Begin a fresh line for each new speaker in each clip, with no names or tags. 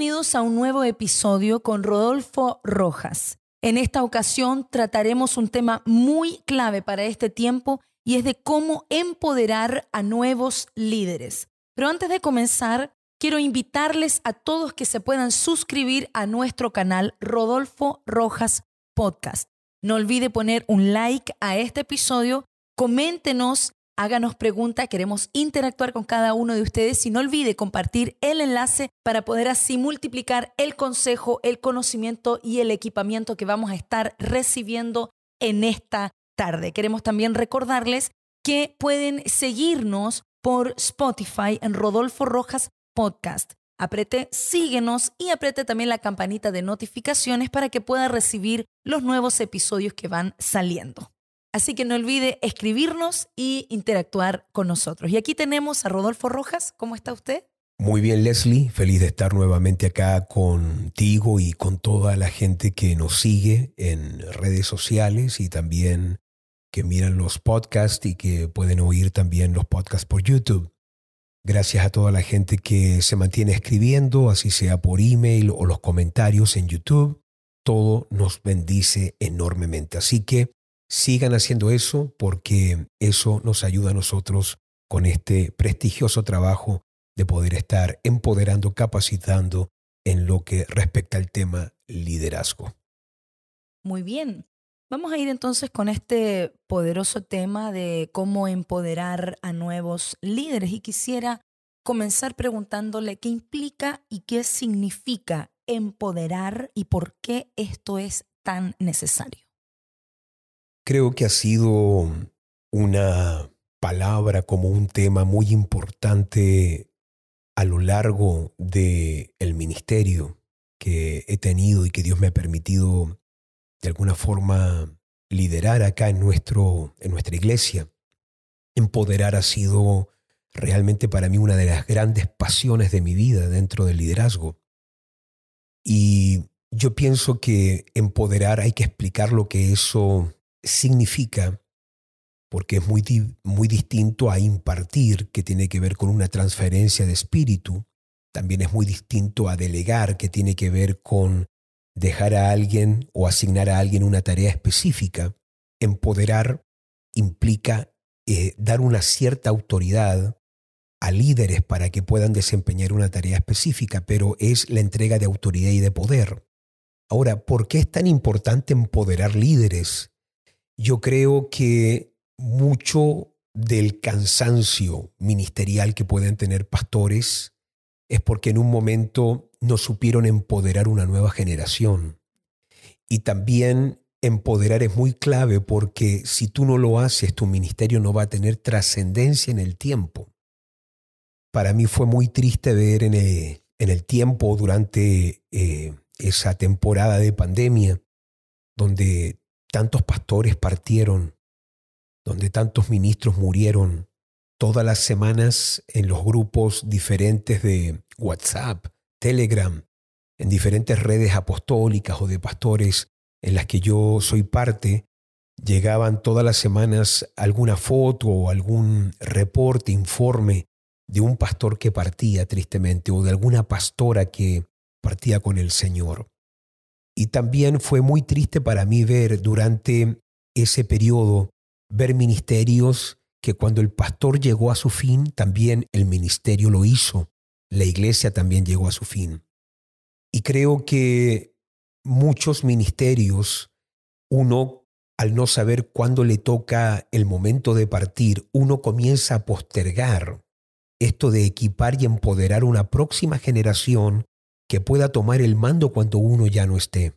Bienvenidos a un nuevo episodio con Rodolfo Rojas. En esta ocasión trataremos un tema muy clave para este tiempo y es de cómo empoderar a nuevos líderes. Pero antes de comenzar, quiero invitarles a todos que se puedan suscribir a nuestro canal Rodolfo Rojas Podcast. No olvide poner un like a este episodio, coméntenos háganos preguntas, queremos interactuar con cada uno de ustedes y no olvide compartir el enlace para poder así multiplicar el consejo, el conocimiento y el equipamiento que vamos a estar recibiendo en esta tarde. Queremos también recordarles que pueden seguirnos por Spotify en Rodolfo Rojas Podcast. Aprete síguenos y aprete también la campanita de notificaciones para que pueda recibir los nuevos episodios que van saliendo. Así que no olvide escribirnos y interactuar con nosotros. Y aquí tenemos a Rodolfo Rojas. ¿Cómo está usted?
Muy bien, Leslie. Feliz de estar nuevamente acá contigo y con toda la gente que nos sigue en redes sociales y también que miran los podcasts y que pueden oír también los podcasts por YouTube. Gracias a toda la gente que se mantiene escribiendo, así sea por email o los comentarios en YouTube. Todo nos bendice enormemente. Así que Sigan haciendo eso porque eso nos ayuda a nosotros con este prestigioso trabajo de poder estar empoderando, capacitando en lo que respecta al tema liderazgo.
Muy bien. Vamos a ir entonces con este poderoso tema de cómo empoderar a nuevos líderes y quisiera comenzar preguntándole qué implica y qué significa empoderar y por qué esto es tan necesario.
Creo que ha sido una palabra como un tema muy importante a lo largo del el ministerio que he tenido y que Dios me ha permitido de alguna forma liderar acá en, nuestro, en nuestra iglesia. Empoderar ha sido realmente para mí una de las grandes pasiones de mi vida dentro del liderazgo. Y yo pienso que empoderar hay que explicar lo que eso significa, porque es muy, muy distinto a impartir, que tiene que ver con una transferencia de espíritu, también es muy distinto a delegar, que tiene que ver con dejar a alguien o asignar a alguien una tarea específica. Empoderar implica eh, dar una cierta autoridad a líderes para que puedan desempeñar una tarea específica, pero es la entrega de autoridad y de poder. Ahora, ¿por qué es tan importante empoderar líderes? Yo creo que mucho del cansancio ministerial que pueden tener pastores es porque en un momento no supieron empoderar una nueva generación. Y también empoderar es muy clave porque si tú no lo haces, tu ministerio no va a tener trascendencia en el tiempo. Para mí fue muy triste ver en el, tiempo durante eh, esa temporada de pandemia, donde tantos pastores partieron, donde tantos ministros murieron, todas las semanas en los grupos diferentes de WhatsApp, Telegram, en diferentes redes apostólicas o de pastores en las que yo soy parte, llegaban todas las semanas alguna foto o algún reporte, informe de un pastor que partía tristemente o de alguna pastora que partía con el Señor. Y también fue muy triste para mí ver durante ese periodo, ver ministerios que cuando el pastor llegó a su fin, también el ministerio lo hizo. La iglesia también llegó a su fin. Y creo que muchos ministerios, uno, al no saber cuándo le toca el momento de partir, uno comienza a postergar esto de equipar y empoderar una próxima generación que pueda tomar el mando cuando uno ya no esté.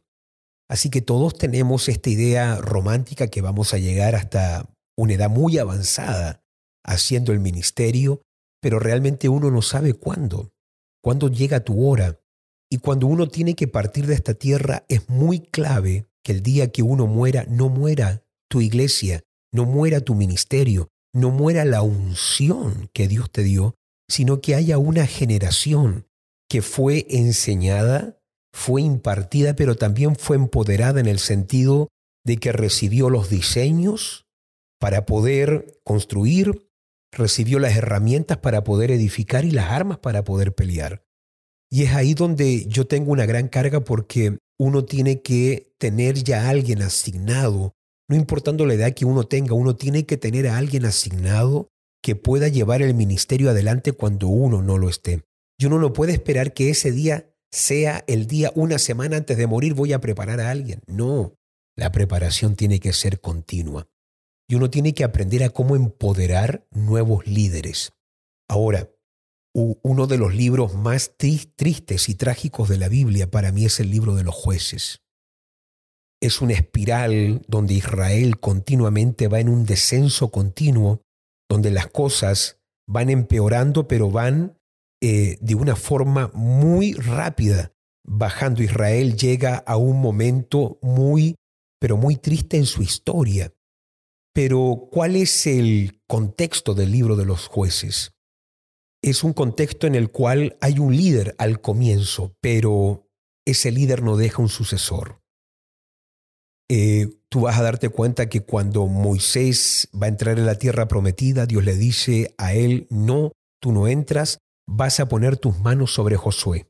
Así que todos tenemos esta idea romántica que vamos a llegar hasta una edad muy avanzada haciendo el ministerio, pero realmente uno no sabe cuándo, cuándo llega tu hora. Y cuando uno tiene que partir de esta tierra es muy clave que el día que uno muera no muera tu iglesia, no muera tu ministerio, no muera la unción que Dios te dio, sino que haya una generación que fue enseñada, fue impartida, pero también fue empoderada en el sentido de que recibió los diseños para poder construir, recibió las herramientas para poder edificar y las armas para poder pelear. Y es ahí donde yo tengo una gran carga porque uno tiene que tener ya a alguien asignado, no importando la edad que uno tenga, uno tiene que tener a alguien asignado que pueda llevar el ministerio adelante cuando uno no lo esté. Y uno no puede esperar que ese día sea el día una semana antes de morir voy a preparar a alguien. No, la preparación tiene que ser continua. Y uno tiene que aprender a cómo empoderar nuevos líderes. Ahora, uno de los libros más tristes y trágicos de la Biblia para mí es el libro de los jueces. Es una espiral donde Israel continuamente va en un descenso continuo, donde las cosas van empeorando, pero van eh, de una forma muy rápida. Bajando Israel llega a un momento muy, pero muy triste en su historia. Pero, ¿cuál es el contexto del libro de los jueces? es un contexto en el cual hay un líder al comienzo, pero ese líder no deja un sucesor. Eh, tú vas a darte cuenta que cuando Moisés va a entrar en la tierra prometida, Dios le dice a él, no, tú no entras, vas a poner tus manos sobre Josué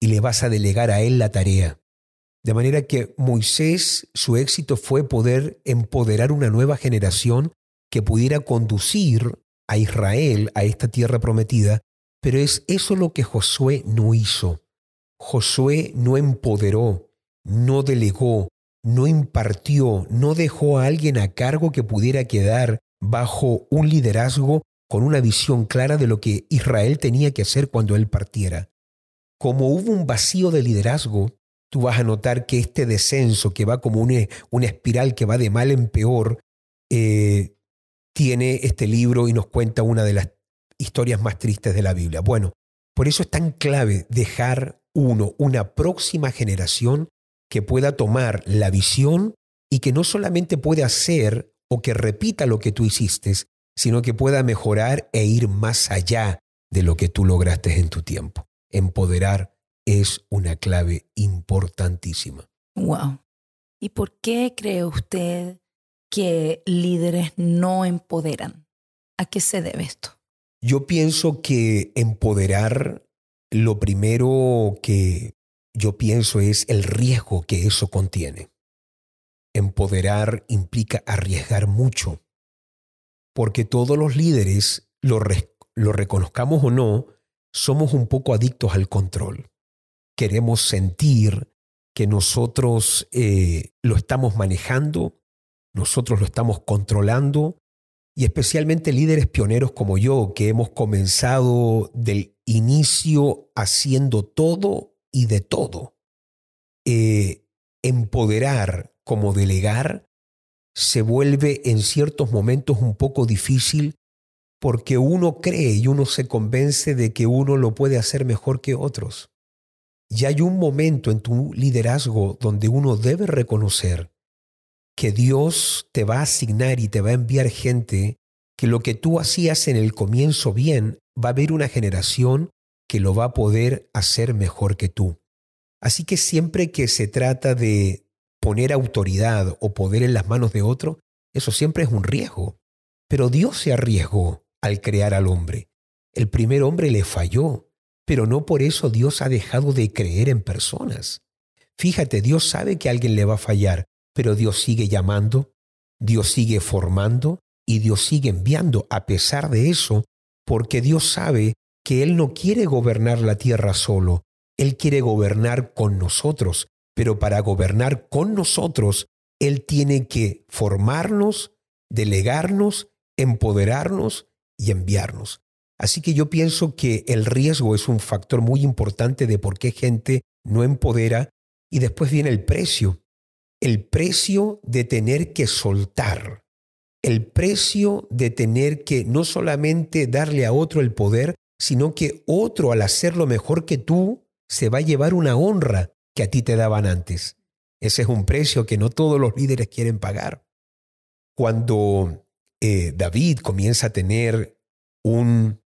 y le vas a delegar a él la tarea. De manera que Moisés, su éxito fue poder empoderar una nueva generación que pudiera conducir a Israel, a esta tierra prometida, pero es eso lo que Josué no hizo. Josué no empoderó, no delegó, no impartió, no dejó a alguien a cargo que pudiera quedar bajo un liderazgo con una visión clara de lo que Israel tenía que hacer cuando él partiera. Como hubo un vacío de liderazgo, tú vas a notar que este descenso que va como una, una espiral que va de mal en peor, eh, tiene este libro y nos cuenta una de las historias más tristes de la Biblia. Bueno, por eso es tan clave dejar uno, una próxima generación que pueda tomar la visión y que no solamente pueda hacer o que repita lo que tú hiciste, sino que pueda mejorar e ir más allá de lo que tú lograste en tu tiempo. Empoderar es una clave importantísima.
Wow. ¿Y por qué cree usted que líderes no empoderan. ¿A qué se debe esto?
Yo pienso que empoderar, lo primero que yo pienso es el riesgo que eso contiene. Empoderar implica arriesgar mucho, porque todos los líderes, lo, reconozcamos o no, somos un poco adictos al control. Queremos sentir que nosotros eh, lo estamos manejando nosotros lo estamos controlando y especialmente líderes pioneros como yo, que hemos comenzado del inicio haciendo todo y de todo. Eh, empoderar como delegar se vuelve en ciertos momentos un poco difícil porque uno cree y uno se convence de que uno lo puede hacer mejor que otros. Y hay un momento en tu liderazgo donde uno debe reconocer que Dios te va a asignar y te va a enviar gente que lo que tú hacías en el comienzo bien, va a haber una generación que lo va a poder hacer mejor que tú. Así que siempre que se trata de poner autoridad o poder en las manos de otro, eso siempre es un riesgo. Pero Dios se arriesgó al crear al hombre. El primer hombre le falló, pero no por eso Dios ha dejado de creer en personas. Fíjate, Dios sabe que alguien le va a fallar, pero Dios sigue llamando, Dios sigue formando y Dios sigue enviando a pesar de eso, porque Dios sabe que Él no quiere gobernar la tierra solo, Él quiere gobernar con nosotros, pero para gobernar con nosotros, Él tiene que formarnos, delegarnos, empoderarnos y enviarnos. Así que yo pienso que el riesgo es un factor muy importante de por qué gente no empodera. Y después viene el precio. El precio de tener que soltar, el precio de tener que no solamente darle a otro el poder, sino que otro al hacerlo mejor que tú se va a llevar una honra que a ti te daban antes. Ese es un precio que no todos los líderes quieren pagar. Cuando eh, David comienza a tener un,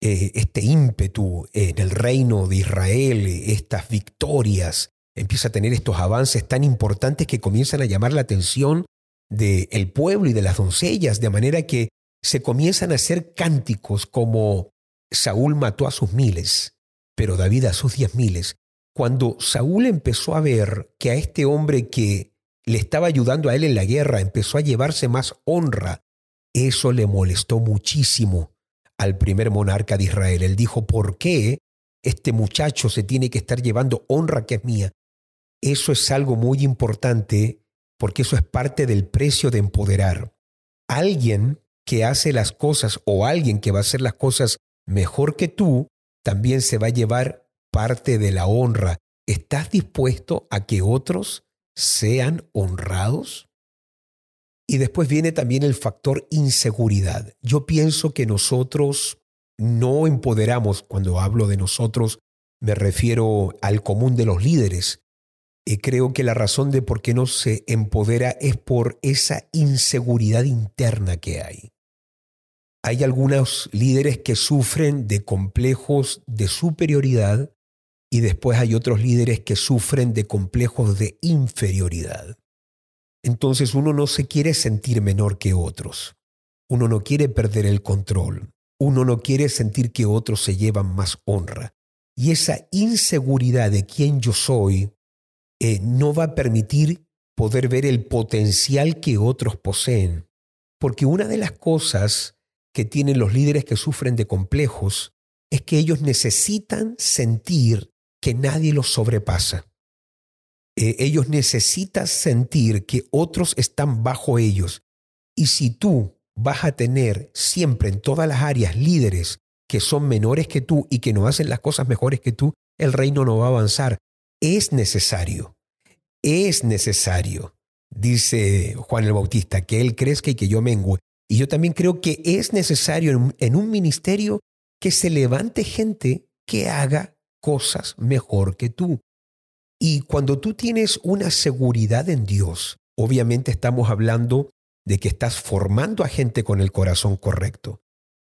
eh, este ímpetu en el reino de Israel, estas victorias, empieza a tener estos avances tan importantes que comienzan a llamar la atención del pueblo y de las doncellas, de manera que se comienzan a hacer cánticos como Saúl mató a sus miles, pero David a sus diez miles. Cuando Saúl empezó a ver que a este hombre que le estaba ayudando a él en la guerra empezó a llevarse más honra, eso le molestó muchísimo al primer monarca de Israel. Él dijo, ¿por qué este muchacho se tiene que estar llevando honra que es mía? Eso es algo muy importante porque eso es parte del precio de empoderar. Alguien que hace las cosas o alguien que va a hacer las cosas mejor que tú, también se va a llevar parte de la honra. ¿Estás dispuesto a que otros sean honrados? Y después viene también el factor inseguridad. Yo pienso que nosotros no empoderamos, cuando hablo de nosotros, me refiero al común de los líderes. Y creo que la razón de por qué no se empodera es por esa inseguridad interna que hay. Hay algunos líderes que sufren de complejos de superioridad y después hay otros líderes que sufren de complejos de inferioridad. Entonces uno no se quiere sentir menor que otros. Uno no quiere perder el control. Uno no quiere sentir que otros se llevan más honra. Y esa inseguridad de quién yo soy eh, no va a permitir poder ver el potencial que otros poseen. Porque una de las cosas que tienen los líderes que sufren de complejos es que ellos necesitan sentir que nadie los sobrepasa. Eh, ellos necesitan sentir que otros están bajo ellos. Y si tú vas a tener siempre en todas las áreas líderes que son menores que tú y que no hacen las cosas mejores que tú, el reino no va a avanzar. Es necesario, es necesario, dice Juan el Bautista, que él crezca y que yo mengue. Y yo también creo que es necesario en un ministerio que se levante gente que haga cosas mejor que tú. Y cuando tú tienes una seguridad en Dios, obviamente estamos hablando de que estás formando a gente con el corazón correcto.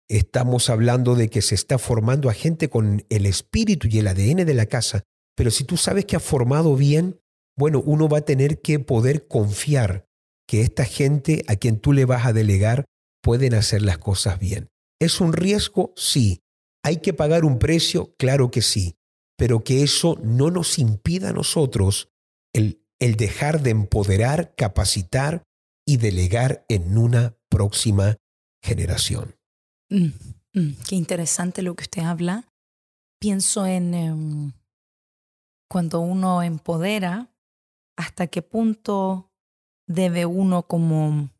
Estamos hablando de que se está formando a gente con el espíritu y el ADN de la casa. Pero si tú sabes que has formado bien, bueno, uno va a tener que poder confiar que esta gente a quien tú le vas a delegar pueden hacer las cosas bien. ¿Es un riesgo? Sí. ¿Hay que pagar un precio? Claro que sí pero que eso no nos impida a nosotros el, el dejar de empoderar, capacitar y delegar en una próxima generación.
Mm, mm, qué interesante lo que usted habla. Pienso en em, cuando uno empodera, hasta qué punto debe uno como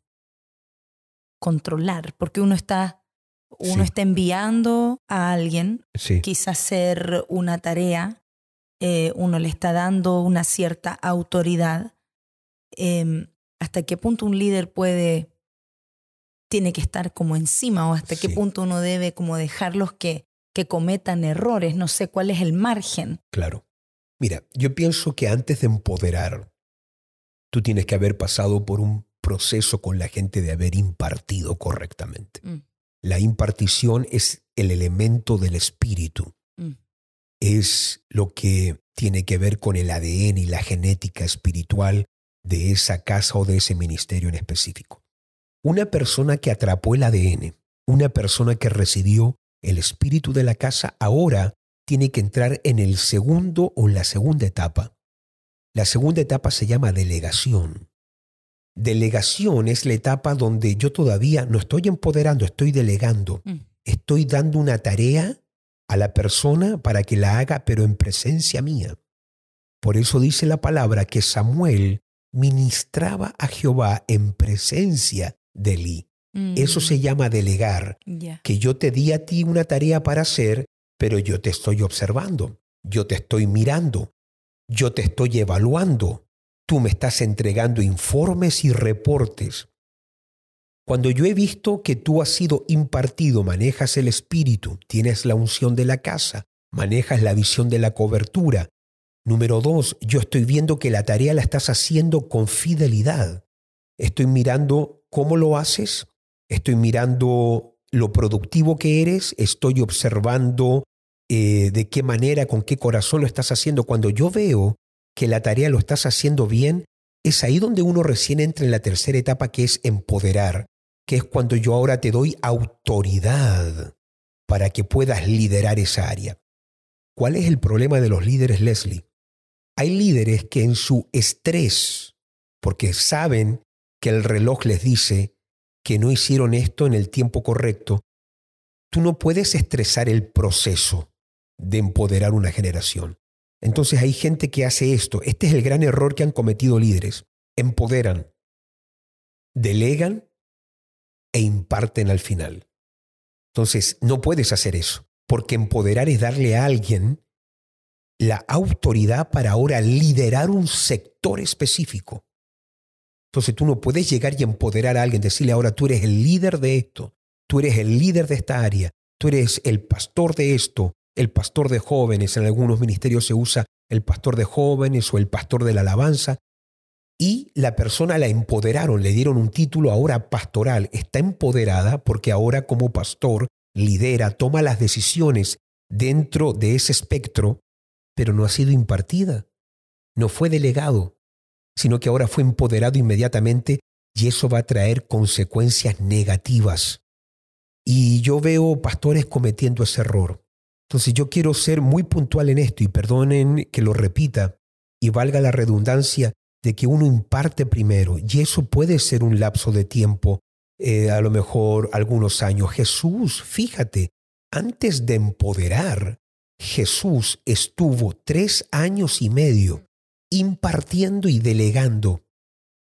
controlar, porque uno está uno está enviando a alguien, quizás hacer una tarea, eh, uno le está dando una cierta autoridad. Em, ¿Hasta qué punto un líder puede, tiene que estar como encima o hasta qué punto uno debe como dejarlos que, que cometan errores? No sé cuál es el margen.
Claro. Mira, yo pienso que antes de empoderar, tú tienes que haber pasado por un proceso con la gente de haber impartido correctamente. Mm. La impartición es el elemento del espíritu. Mm. Es lo que tiene que ver con el ADN y la genética espiritual de esa casa o de ese ministerio en específico. Una persona que atrapó el ADN, una persona que recibió el espíritu de la casa, ahora tiene que entrar en el segundo o en la segunda etapa. La segunda etapa se llama delegación. Delegación es la etapa donde yo todavía no estoy empoderando, estoy delegando. Mm. Estoy dando una tarea a la persona para que la haga, pero en presencia mía. Por eso dice la palabra que Samuel ministraba a Jehová en presencia de Elí. Eso se mm. llama delegar, que yo te di a ti una tarea para hacer, pero yo te estoy observando, yo te estoy mirando, yo te estoy evaluando, tú me estás entregando informes y reportes. Cuando yo he visto que tú has sido impartido, manejas el espíritu, tienes la unción de la casa, manejas la visión de la cobertura. Número dos, yo estoy viendo que la tarea la estás haciendo con fidelidad. Estoy mirando cómo lo haces, estoy mirando lo productivo que eres, estoy observando eh, de qué manera, con qué corazón lo estás haciendo. Cuando yo veo que la tarea lo estás haciendo bien, es ahí donde uno recién entra en la tercera etapa que es empoderar, que es cuando yo ahora te doy autoridad para que puedas liderar esa área. ¿Cuál es el problema de los líderes, Leslie? Hay líderes que en su estrés, porque saben que el reloj les dice que no hicieron esto en el tiempo correcto, tú no puedes estresar el proceso de empoderar una generación. Entonces hay gente que hace esto. Este es el gran error que han cometido líderes. Empoderan, delegan e imparten al final. Entonces no puedes hacer eso, porque empoderar es darle a alguien la autoridad para ahora liderar un sector específico. Entonces tú no puedes llegar y empoderar a alguien, decirle ahora tú eres el líder de esto, tú eres el líder de esta área, tú eres el pastor de esto, el pastor de jóvenes, en algunos ministerios se usa el pastor de jóvenes o el pastor de la alabanza, y la persona la empoderaron, le dieron un título ahora pastoral, está empoderada porque ahora como pastor lidera, toma las decisiones dentro de ese espectro, pero no ha sido impartida, no fue delegado, sino que ahora fue empoderado inmediatamente y eso va a traer consecuencias negativas. Y yo veo pastores cometiendo ese error. Entonces yo quiero ser muy puntual en esto y perdonen que lo repita y valga la redundancia de que uno imparte primero y eso puede ser un lapso de tiempo, eh, a lo mejor algunos años. Jesús, fíjate, antes de empoderar, Jesús estuvo tres años y medio impartiendo y delegando.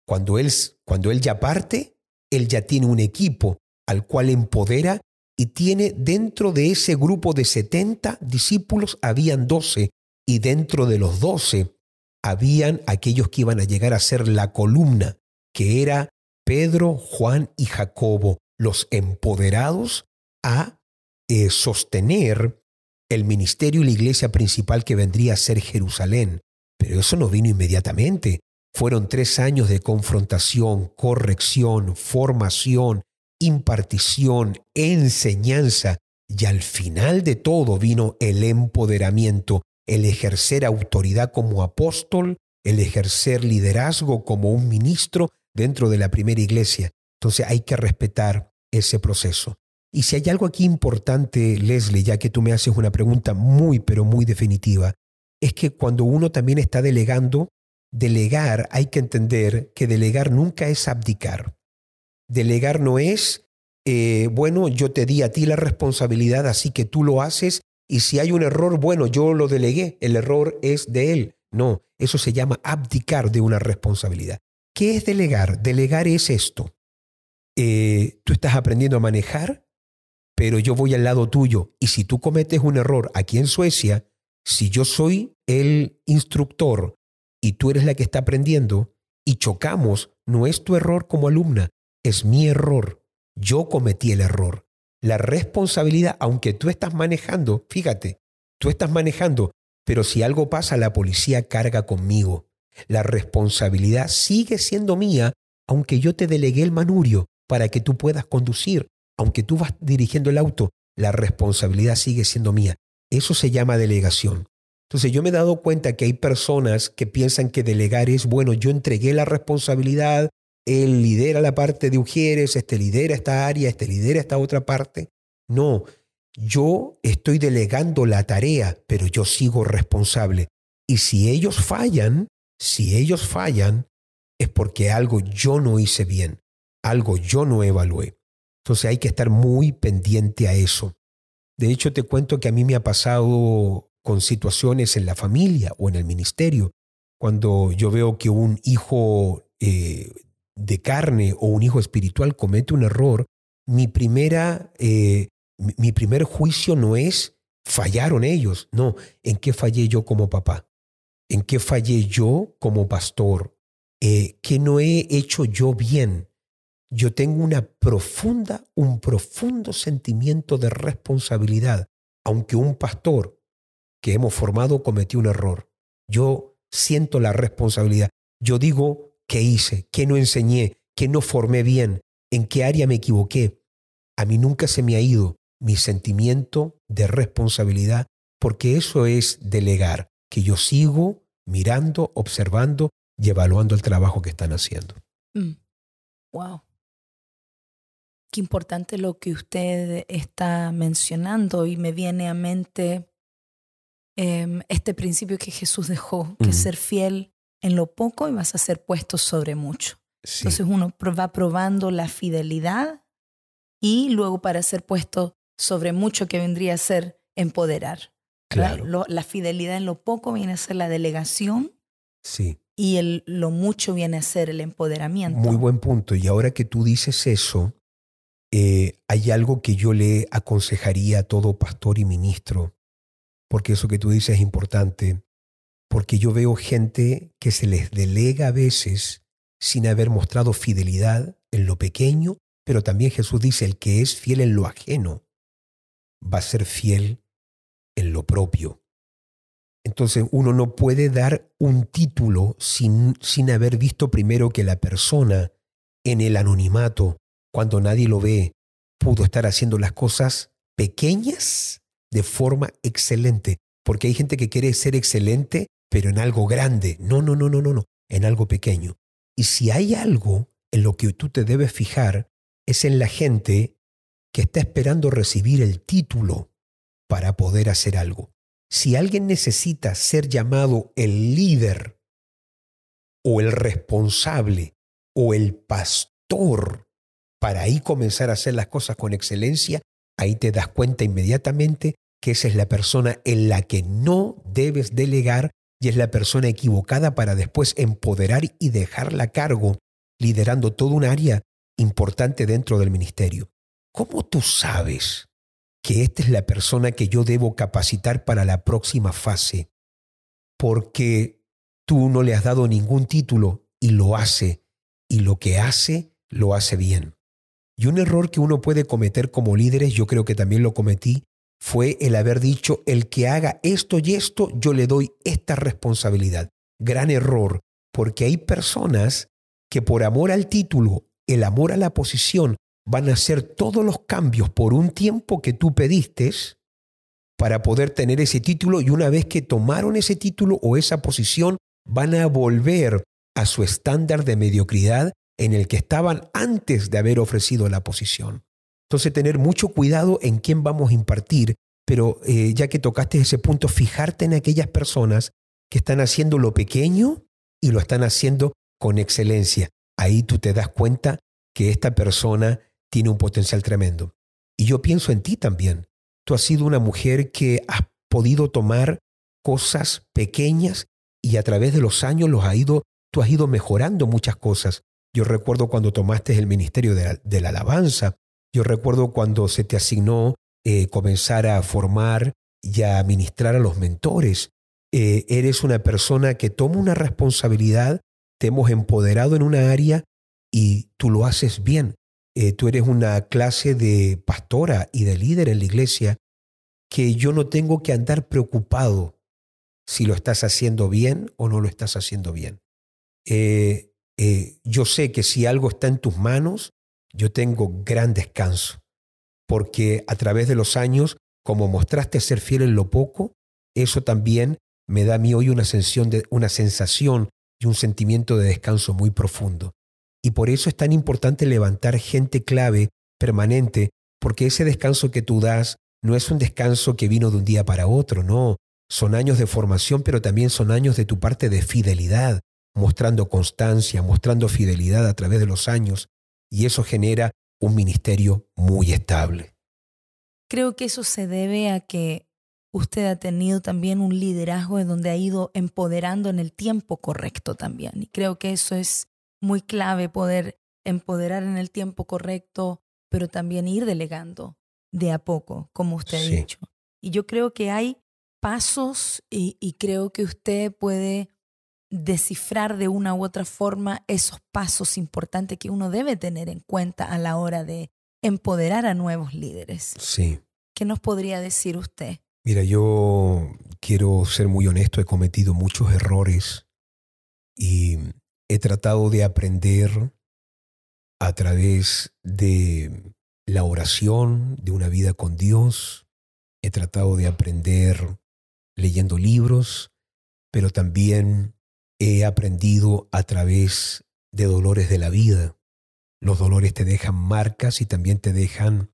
Cuando él, cuando él ya parte, él ya tiene un equipo al cual empodera y tiene dentro de ese grupo de 70 discípulos, habían 12 y dentro de los 12 habían aquellos que iban a llegar a ser la columna, que era Pedro, Juan y Jacobo, los empoderados a eh, sostener el ministerio y la iglesia principal que vendría a ser Jerusalén. Pero eso no vino inmediatamente. Fueron tres años de confrontación, corrección, formación, impartición, enseñanza, y al final de todo vino el empoderamiento, el ejercer autoridad como apóstol, el ejercer liderazgo como un ministro dentro de la primera iglesia. Entonces hay que respetar ese proceso. Y si hay algo aquí importante, Leslie, ya que tú me haces una pregunta muy, pero muy definitiva, es que cuando uno también está delegando, delegar hay que entender que delegar nunca es abdicar. Delegar no es, eh, bueno, yo te di a ti la responsabilidad, así que tú lo haces, y si hay un error, bueno, yo lo delegué, el error es de él. No, eso se llama abdicar de una responsabilidad. ¿Qué es delegar? Delegar es esto. Eh, tú estás aprendiendo a manejar, pero yo voy al lado tuyo, y si tú cometes un error aquí en Suecia, si yo soy el instructor y tú eres la que está aprendiendo y chocamos, no es tu error como alumna, es mi error. Yo cometí el error. La responsabilidad, aunque tú estás manejando, fíjate, tú estás manejando, pero si algo pasa, la policía carga conmigo. La responsabilidad sigue siendo mía, aunque yo te delegué el manurio para que tú puedas conducir, aunque tú vas dirigiendo el auto, la responsabilidad sigue siendo mía. Eso se llama delegación. Entonces yo me he dado cuenta que hay personas que piensan que delegar es, bueno, yo entregué la responsabilidad, él lidera la parte de Ujieres, este lidera esta área, este lidera esta otra parte. No, yo estoy delegando la tarea, pero yo sigo responsable. Y si ellos fallan, si ellos fallan, es porque algo yo no hice bien, algo yo no evalué. Entonces hay que estar muy pendiente a eso. De hecho, te cuento que a mí me ha pasado con situaciones en la familia o en el ministerio, cuando yo veo que un hijo eh, de carne o un hijo espiritual comete un error, mi, primera, eh, mi primer juicio no es fallaron ellos, no, ¿en qué fallé yo como papá? ¿En qué fallé yo como pastor? Eh, ¿Qué no he hecho yo bien? yo tengo una profunda, un profundo sentimiento de responsabilidad, aunque un pastor que hemos formado cometió un error. Yo siento la responsabilidad. Yo digo qué hice, qué no enseñé, qué no formé bien, en qué área me equivoqué. A mí nunca se me ha ido mi sentimiento de responsabilidad, porque eso es delegar, que yo sigo mirando, observando y evaluando el trabajo que están haciendo.
Mm. Wow. Qué importante lo que usted está mencionando y me viene a mente em, este principio que Jesús dejó, que ser fiel en lo poco y vas a ser puesto sobre mucho. Entonces uno va probando la fidelidad y luego para ser puesto sobre mucho que vendría a ser empoderar.
Claro.
la fidelidad en lo poco viene a ser la delegación.
Sí.
Y el, lo mucho viene a ser el empoderamiento.
Muy buen punto. Y ahora que tú dices eso, eh, hay algo que yo le aconsejaría a todo pastor y ministro, porque eso que tú dices es importante, porque yo veo gente que se les delega a veces sin haber mostrado fidelidad en lo pequeño, pero también Jesús dice, el que es fiel en lo ajeno va a ser fiel en lo propio. Entonces uno no puede dar un título sin, sin haber visto primero que la persona en el anonimato, cuando nadie lo ve, pudo estar haciendo las cosas pequeñas de forma excelente. Porque hay gente que quiere ser excelente, pero en algo grande. No, no, no, no, no, no, en algo pequeño. Y si hay algo en lo que tú te debes fijar, es en la gente que está esperando recibir el título para poder hacer algo. Si alguien necesita ser llamado el líder o el responsable o el pastor para ahí comenzar a hacer las cosas con excelencia, ahí te das cuenta inmediatamente que esa es la persona en la que no debes delegar y es la persona equivocada para después empoderar y dejarla a cargo, liderando todo un área importante dentro del ministerio. ¿Cómo tú sabes que esta es la persona que yo debo capacitar para la próxima fase, porque tú no le has dado ningún título y lo hace, y lo que hace, lo hace bien. Y un error que uno puede cometer como líderes, yo creo que también lo cometí, fue el haber dicho, el que haga esto y esto, yo le doy esta responsabilidad. Gran error, porque hay personas que por amor al título, el amor a la posición, van a hacer todos los cambios por un tiempo que tú pediste para poder tener ese título y una vez que tomaron ese título o esa posición, van a volver a su estándar de mediocridad en el que estaban antes de haber ofrecido la posición. Entonces, tener mucho cuidado en quién vamos a impartir, pero eh, ya que tocaste ese punto, fijarte en aquellas personas que están haciendo lo pequeño y lo están haciendo con excelencia. Ahí tú te das cuenta que esta persona tiene un potencial tremendo. Y yo pienso en ti también. Tú has sido una mujer que has podido tomar cosas pequeñas y a través de los años los ha ido, tú has ido mejorando muchas cosas. Yo recuerdo cuando tomaste el ministerio de la, alabanza. Yo recuerdo cuando se te asignó eh, comenzar a formar y a ministrar a los mentores. Eh, eres una persona que toma una responsabilidad, te hemos empoderado en una área y tú lo haces bien. Eh, tú eres una clase de pastora y de líder en la iglesia que yo no tengo que andar preocupado si lo estás haciendo bien o no lo estás haciendo bien. Yo sé que si algo está en tus manos, yo tengo gran descanso, porque a través de los años, como mostraste ser fiel en lo poco, eso también me da a mí hoy una una sensación y un sentimiento de descanso muy profundo. Y por eso es tan importante levantar gente clave, permanente, porque ese descanso que tú das no es un descanso que vino de un día para otro, no. Son años de formación, pero también son años de tu parte de fidelidad, mostrando constancia, mostrando fidelidad a través de los años, y eso genera un ministerio muy estable.
Creo que eso se debe a que usted ha tenido también un liderazgo en donde ha ido empoderando en el tiempo correcto también. Y creo que eso es muy clave poder empoderar en el tiempo correcto, pero también ir delegando de a poco, como usted ha dicho. Y yo creo que hay pasos y, y creo que usted puede descifrar de una u otra forma esos pasos importantes que uno debe tener en cuenta a la hora de empoderar a nuevos líderes.
Sí.
¿Qué nos podría decir usted?
Mira, yo quiero ser muy honesto, he cometido muchos errores y he tratado de aprender a través de la oración, de una vida con Dios. He tratado de aprender leyendo libros, pero también he aprendido a través de dolores de la vida. Los dolores te dejan marcas y también te dejan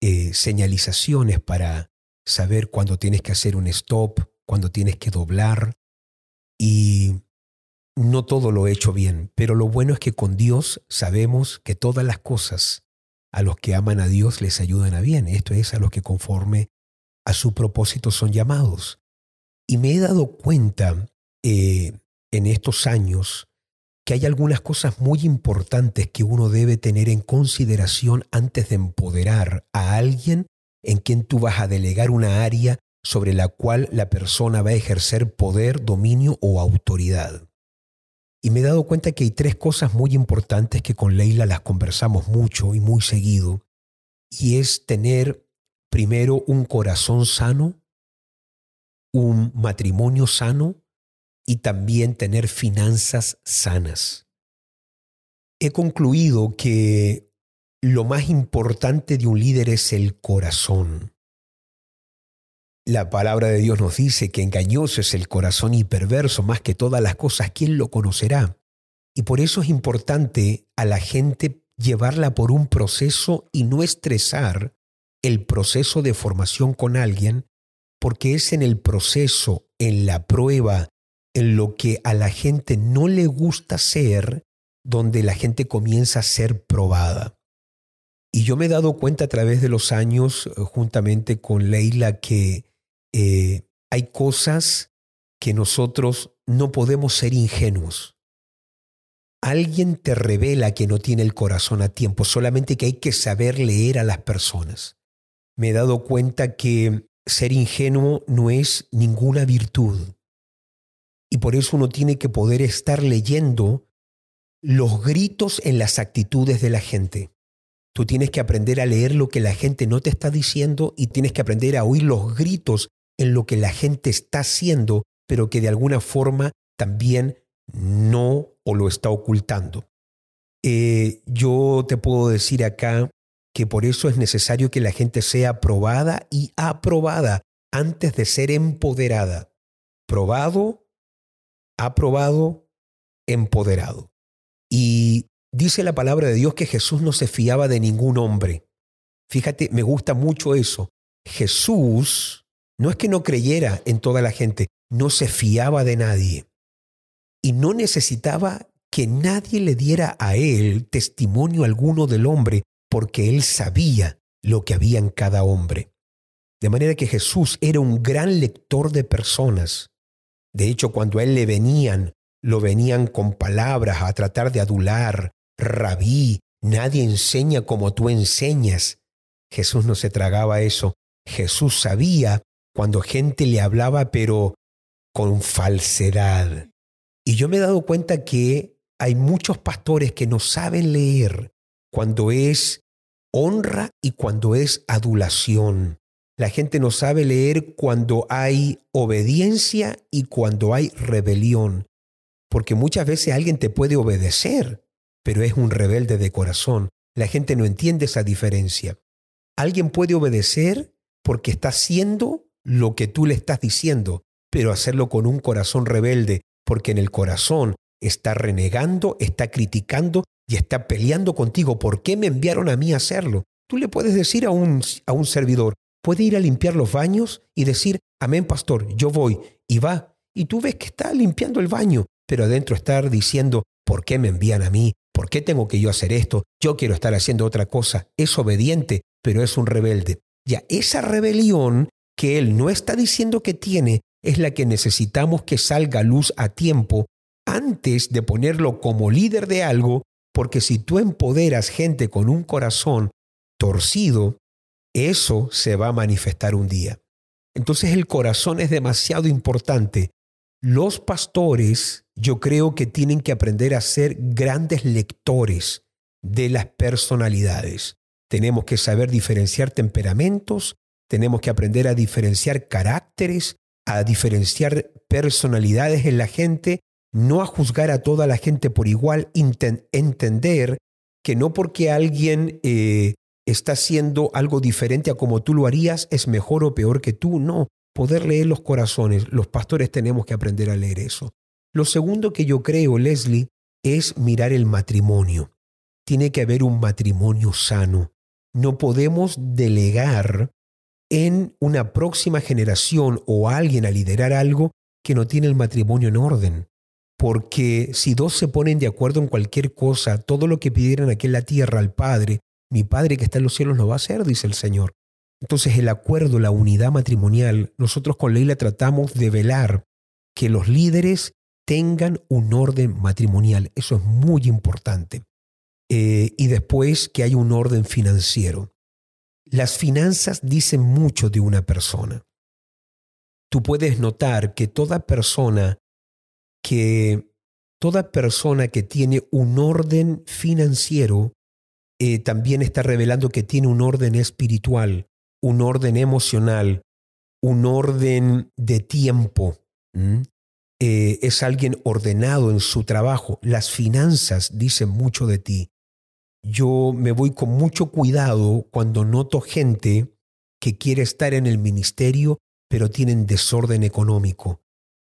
eh, señalizaciones para saber cuándo tienes que hacer un stop cuando tienes que doblar y no todo lo he hecho bien, pero lo bueno es que con Dios sabemos que todas las cosas a los que aman a Dios les ayudan a bien. Esto es a los que conforme a su propósito son llamados. Y me he dado cuenta eh, en estos años que hay algunas cosas muy importantes que uno debe tener en consideración antes de empoderar a alguien en quien tú vas a delegar una área sobre la cual la persona va a ejercer poder, dominio o autoridad. Y me he dado cuenta que hay tres cosas muy importantes que con Leila las conversamos mucho y muy seguido, y es tener primero un corazón sano, un matrimonio sano y también tener finanzas sanas. He concluido que lo más importante de un líder es el corazón. La palabra de Dios nos dice que engañoso es el corazón y perverso más que todas las cosas. ¿Quién lo conocerá? Y por eso es importante a la gente llevarla por un proceso y no estresar el proceso de formación con alguien, porque es en el proceso, en la prueba, en lo que a la gente no le gusta ser, donde la gente comienza a ser probada. Y yo me he dado cuenta a través de los años, eh, juntamente con Leila, que eh, hay cosas que nosotros no podemos ser ingenuos. Alguien te revela que no tiene el corazón a tiempo, solamente que hay que saber leer a las personas. Me he dado cuenta que ser ingenuo no es ninguna virtud. Y por eso uno tiene que poder estar leyendo los gritos en las actitudes de la gente. Tú tienes que aprender a leer lo que la gente no te está diciendo y tienes que aprender a oír los gritos en lo que la gente está haciendo, pero que de alguna forma también no o lo está ocultando. Eh, yo te puedo decir acá que por eso es necesario que la gente sea probada y aprobada antes de ser empoderada. Probado aprobado, empoderado. Y dice la palabra de Dios que Jesús no se fiaba de ningún hombre. Fíjate, me gusta mucho eso. Jesús no es que no creyera en toda la gente, no se fiaba de nadie. Y no necesitaba que nadie le diera a él testimonio alguno del hombre, porque él sabía lo que había en cada hombre. De manera que Jesús era un gran lector de personas. De hecho, cuando a él le venían, lo venían con palabras a tratar de adular. Rabí, nadie enseña como tú enseñas. Jesús no se tragaba eso. Jesús sabía cuando gente le hablaba, pero con falsedad. Y yo me he dado cuenta que hay muchos pastores que no saben leer cuando es honra y cuando es adulación. La gente no sabe leer cuando hay obediencia y cuando hay rebelión, porque muchas veces alguien te puede obedecer, pero es un rebelde de corazón. La gente no entiende esa diferencia. Alguien puede obedecer porque está haciendo lo que tú le estás diciendo, pero hacerlo con un corazón rebelde, porque en el corazón está renegando, está criticando y está peleando contigo. ¿Por qué me enviaron a mí a hacerlo? Tú le puedes decir a un, a un servidor, puede ir a limpiar los baños y decir, amén pastor, yo voy, y va, y tú ves que está limpiando el baño, pero adentro estar diciendo, ¿por qué me envían a mí? ¿Por qué tengo que yo hacer esto? Yo quiero estar haciendo otra cosa. Es obediente, pero es un rebelde. Ya esa rebelión que él no está diciendo que tiene es la que necesitamos que salga a luz a tiempo antes de ponerlo como líder de algo, porque si tú empoderas gente con un corazón torcido, eso se va a manifestar un día. Entonces el corazón es demasiado importante. Los pastores yo creo que tienen que aprender a ser grandes lectores de las personalidades. Tenemos que saber diferenciar temperamentos, tenemos que aprender a diferenciar caracteres, a diferenciar personalidades en la gente, no a juzgar a toda la gente por igual, entender que no porque alguien eh, está haciendo algo diferente a como tú lo harías, es mejor o peor que tú. No, poder leer los corazones. Los pastores tenemos que aprender a leer eso. Lo segundo que yo creo, Leslie, es mirar el matrimonio. Tiene que haber un matrimonio sano. No podemos delegar en una próxima generación o alguien a liderar algo que no tiene el matrimonio en orden. Porque si dos se ponen de acuerdo en cualquier cosa, todo lo que pidieran aquí en la tierra al Padre, mi Padre que está en los cielos lo va a hacer, dice el Señor. Entonces el acuerdo, la unidad matrimonial, nosotros con Leila tratamos de velar que los líderes tengan un orden matrimonial. Eso es muy importante. Eh, y después que haya un orden financiero. Las finanzas dicen mucho de una persona. Tú puedes notar que toda persona que toda persona que tiene un orden financiero eh, también está revelando que tiene un orden espiritual, un orden emocional, un orden de tiempo. Eh, es alguien ordenado en su trabajo. Las finanzas dicen mucho de ti. Yo me voy con mucho cuidado cuando noto gente que quiere estar en el ministerio, pero tienen desorden económico.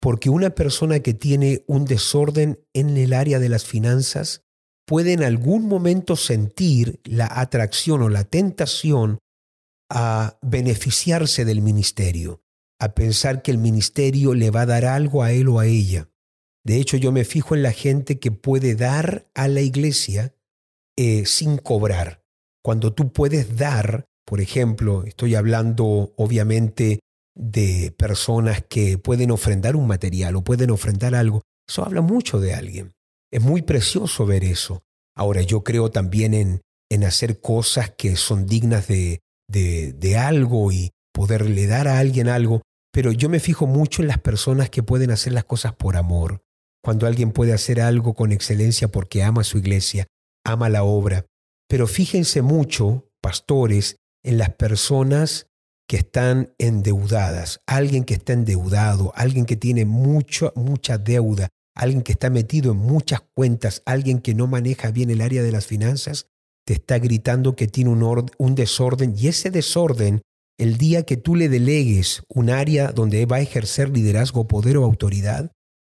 Porque una persona que tiene un desorden en el área de las finanzas puede en algún momento sentir la atracción o la tentación a beneficiarse del ministerio, a pensar que el ministerio le va a dar algo a él o a ella. De hecho, yo me fijo en la gente que puede dar a la iglesia eh, sin cobrar. Cuando tú puedes dar, por ejemplo, estoy hablando obviamente de personas que pueden ofrendar un material o pueden ofrendar algo, eso habla mucho de alguien. Es muy precioso ver eso. Ahora, yo creo también en, en hacer cosas que son dignas de, de, algo y poderle dar a alguien algo, pero yo me fijo mucho en las personas que pueden hacer las cosas por amor. Cuando alguien puede hacer algo con excelencia porque ama su iglesia, ama la obra. Pero fíjense mucho, pastores, en las personas que están endeudadas. Alguien que está endeudado, alguien que tiene mucho, mucha deuda, alguien que está metido en muchas cuentas, alguien que no maneja bien el área de las finanzas, te está gritando que tiene un, desorden y ese desorden, el día que tú le delegues un área donde va a ejercer liderazgo, poder o autoridad,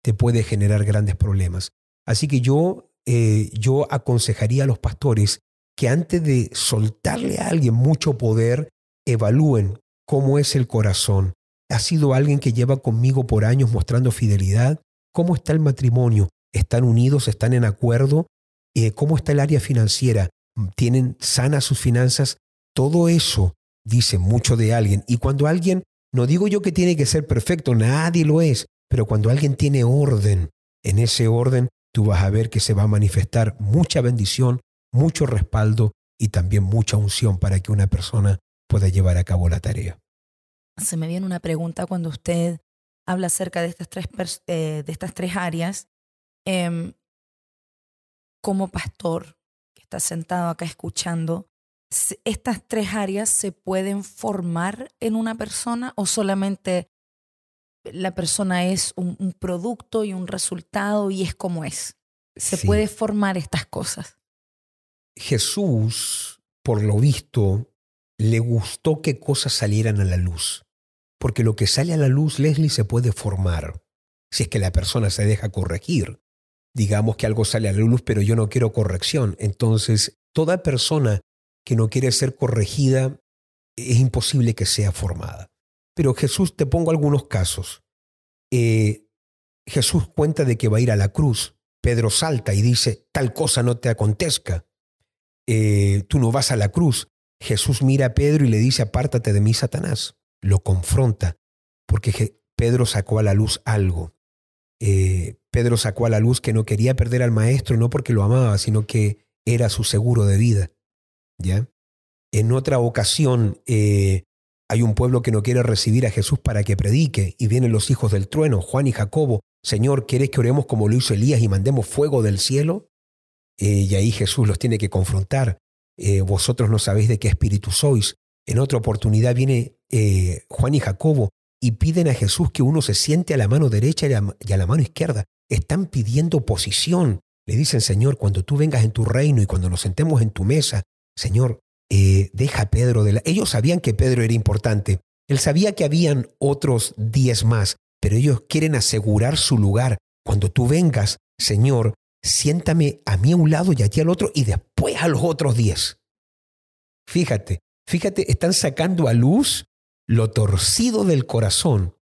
te puede generar grandes problemas. Así que yo, eh, yo aconsejaría a los pastores que antes de soltarle a alguien mucho poder, evalúen cómo es el corazón. ¿Ha sido alguien que lleva conmigo por años mostrando fidelidad? ¿Cómo está el matrimonio? ¿Están unidos? ¿Están en acuerdo? Eh, ¿Cómo está el área financiera? tienen sanas sus finanzas, todo eso dice mucho de alguien. Y cuando alguien, no digo yo que tiene que ser perfecto, nadie lo es, pero cuando alguien tiene orden, en ese orden tú vas a ver que se va a manifestar mucha bendición, mucho respaldo y también mucha unción para que una persona pueda llevar a cabo la tarea.
Se me viene una pregunta cuando usted habla acerca de estas tres, eh, de estas tres áreas. Em, como pastor, está sentado acá escuchando, ¿estas tres áreas se pueden formar en una persona o solamente la persona es un, producto y un resultado y es como es? ¿Se puede formar estas cosas?
Jesús, por lo visto, le gustó que cosas salieran a la luz. Porque lo que sale a la luz, Leslie, se puede formar si es que la persona se deja corregir digamos que algo sale a la luz, pero yo no quiero corrección. Entonces, toda persona que no quiere ser corregida es imposible que sea formada. Pero Jesús, te pongo algunos casos. Eh, Jesús cuenta de que va a ir a la cruz. Pedro salta y dice, tal cosa no te acontezca. Eh, tú no vas a la cruz. Jesús mira a Pedro y le dice, apártate de mí, Satanás. Lo confronta, porque Pedro sacó a la luz algo. Eh, Pedro sacó a la luz que no quería perder al maestro no porque lo amaba, sino que era su seguro de vida. ¿ya? En otra ocasión eh, hay un pueblo que no quiere recibir a Jesús para que predique y vienen los hijos del trueno, Juan y Jacobo. Señor, ¿quieres que oremos como lo hizo Elías y mandemos fuego del cielo? Eh, y ahí Jesús los tiene que confrontar. vosotros no sabéis de qué espíritu sois. En otra oportunidad viene Juan y Jacobo y piden a Jesús que uno se siente a la mano derecha y a la mano izquierda. Están pidiendo posición. Le dicen, Señor, cuando tú vengas en tu reino y cuando nos sentemos en tu mesa, Señor, eh, deja a Pedro de la... Ellos sabían que Pedro era importante. Él sabía que habían otros diez más, pero ellos quieren asegurar su lugar. Cuando tú vengas, Señor, siéntame a mí a un lado y a ti al otro y después a los otros diez. Fíjate, fíjate, están sacando a luz lo torcido del corazón.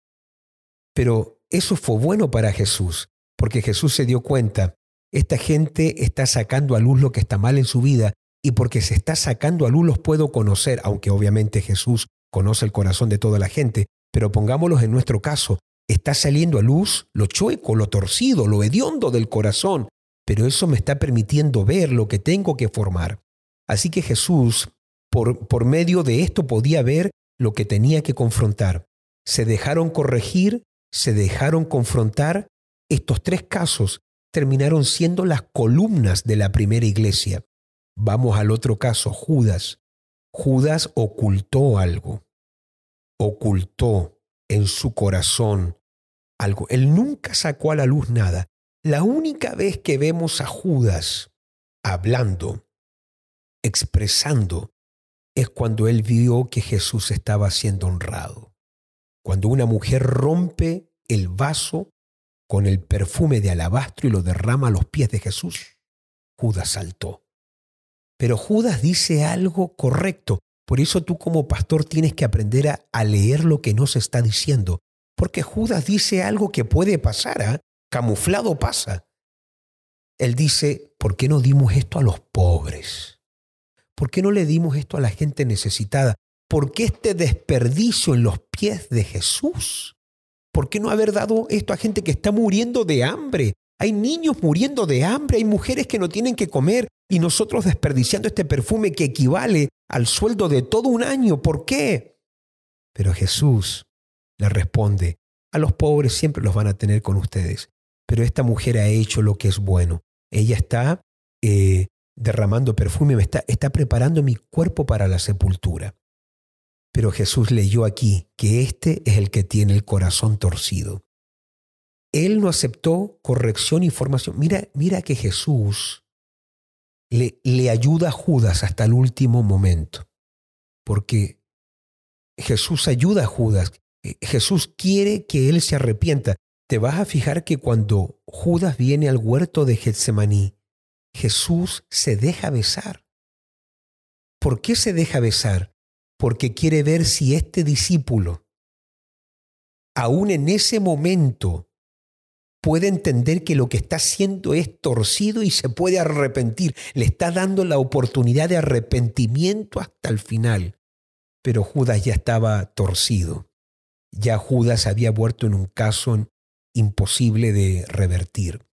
Pero eso fue bueno para Jesús, porque Jesús se dio cuenta, esta gente está sacando a luz lo que está mal en su vida y porque se está sacando a luz los puedo conocer, aunque obviamente Jesús conoce el corazón de toda la gente, pero pongámoslos en nuestro caso, está saliendo a luz lo chueco, lo torcido, lo hediondo del corazón, pero eso me está permitiendo ver lo que tengo que formar. Así que Jesús, por, por medio de esto, podía ver lo que tenía que confrontar. Se dejaron corregir, se dejaron confrontar. Estos tres casos terminaron siendo las columnas de la primera iglesia. Vamos al otro caso, Judas. Judas ocultó algo, ocultó en su corazón algo. Él nunca sacó a la luz nada. La única vez que vemos a Judas hablando, expresando, es cuando él vio que Jesús estaba siendo honrado. Cuando una mujer rompe el vaso con el perfume de alabastro y lo derrama a los pies de Jesús, Judas saltó. Pero Judas dice algo correcto. Por eso tú como pastor tienes que aprender a, leer lo que no se está diciendo. Porque Judas dice algo que puede pasar, ¿ah? camuflado pasa. Él dice, ¿por qué no dimos esto a los pobres? ¿Por qué no le dimos esto a la gente necesitada? ¿Por qué este desperdicio en los pies de Jesús? ¿Por qué no haber dado esto a gente que está muriendo de hambre? Hay niños muriendo de hambre, hay mujeres que no tienen que comer y nosotros desperdiciando este perfume que equivale al sueldo de todo un año. ¿Por qué? Pero Jesús le responde, a los pobres siempre los van a tener con ustedes, pero esta mujer ha hecho lo que es bueno. Ella está eh, derramando perfume, me está, preparando mi cuerpo para la sepultura. Pero Jesús leyó aquí que este es el que tiene el corazón torcido. Él no aceptó corrección y formación. Mira, mira que Jesús le, le ayuda a Judas hasta el último momento. Porque Jesús ayuda a Judas. Eh, Jesús quiere que él se arrepienta. Te vas a fijar que cuando Judas viene al huerto de Getsemaní, Jesús se deja besar. ¿Por qué se deja besar? Porque quiere ver si este discípulo, aún en ese momento, puede entender que lo que está haciendo es torcido y se puede arrepentir. Le está dando la oportunidad de arrepentimiento hasta el final. Pero Judas ya estaba torcido. Ya Judas había vuelto en un caso imposible de revertir.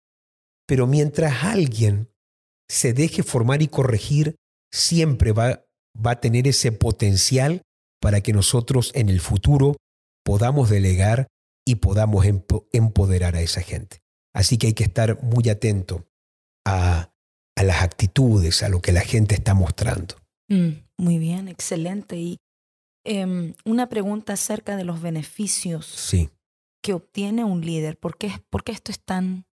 Pero mientras alguien se deje formar y corregir, siempre va, va a tener ese potencial para que nosotros en el futuro podamos delegar y podamos empoderar a esa gente. Así que hay que estar muy atento a, las actitudes, a lo que la gente está mostrando.
Mm, muy bien, excelente. Y em, una pregunta acerca de los beneficios
sí.
que obtiene un líder. ¿Por qué, ¿Por qué esto es tan